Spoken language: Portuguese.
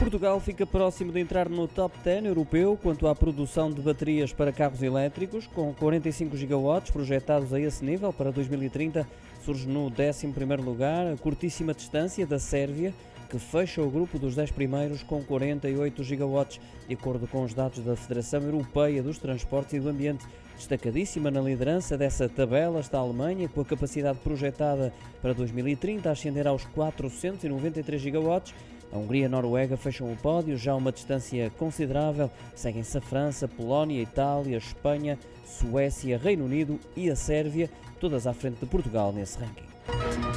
Portugal fica próximo de entrar no top 10 europeu quanto à produção de baterias para carros elétricos, com 45 gigawatts projetados a esse nível para 2030. Surge no 11º lugar, a curtíssima distância da Sérvia, que fecha o grupo dos 10 primeiros com 48 gigawatts, de acordo com os dados da Federação Europeia dos Transportes e do Ambiente. Destacadíssima na liderança dessa tabela está a Alemanha, com a capacidade projetada para 2030 a ascender aos 493 gigawatts. A Hungria e a Noruega fecham o pódio, já uma distância considerável. Seguem-se a França, Polónia, Itália, Espanha, Suécia, Reino Unido e a Sérvia, todas à frente de Portugal nesse ranking.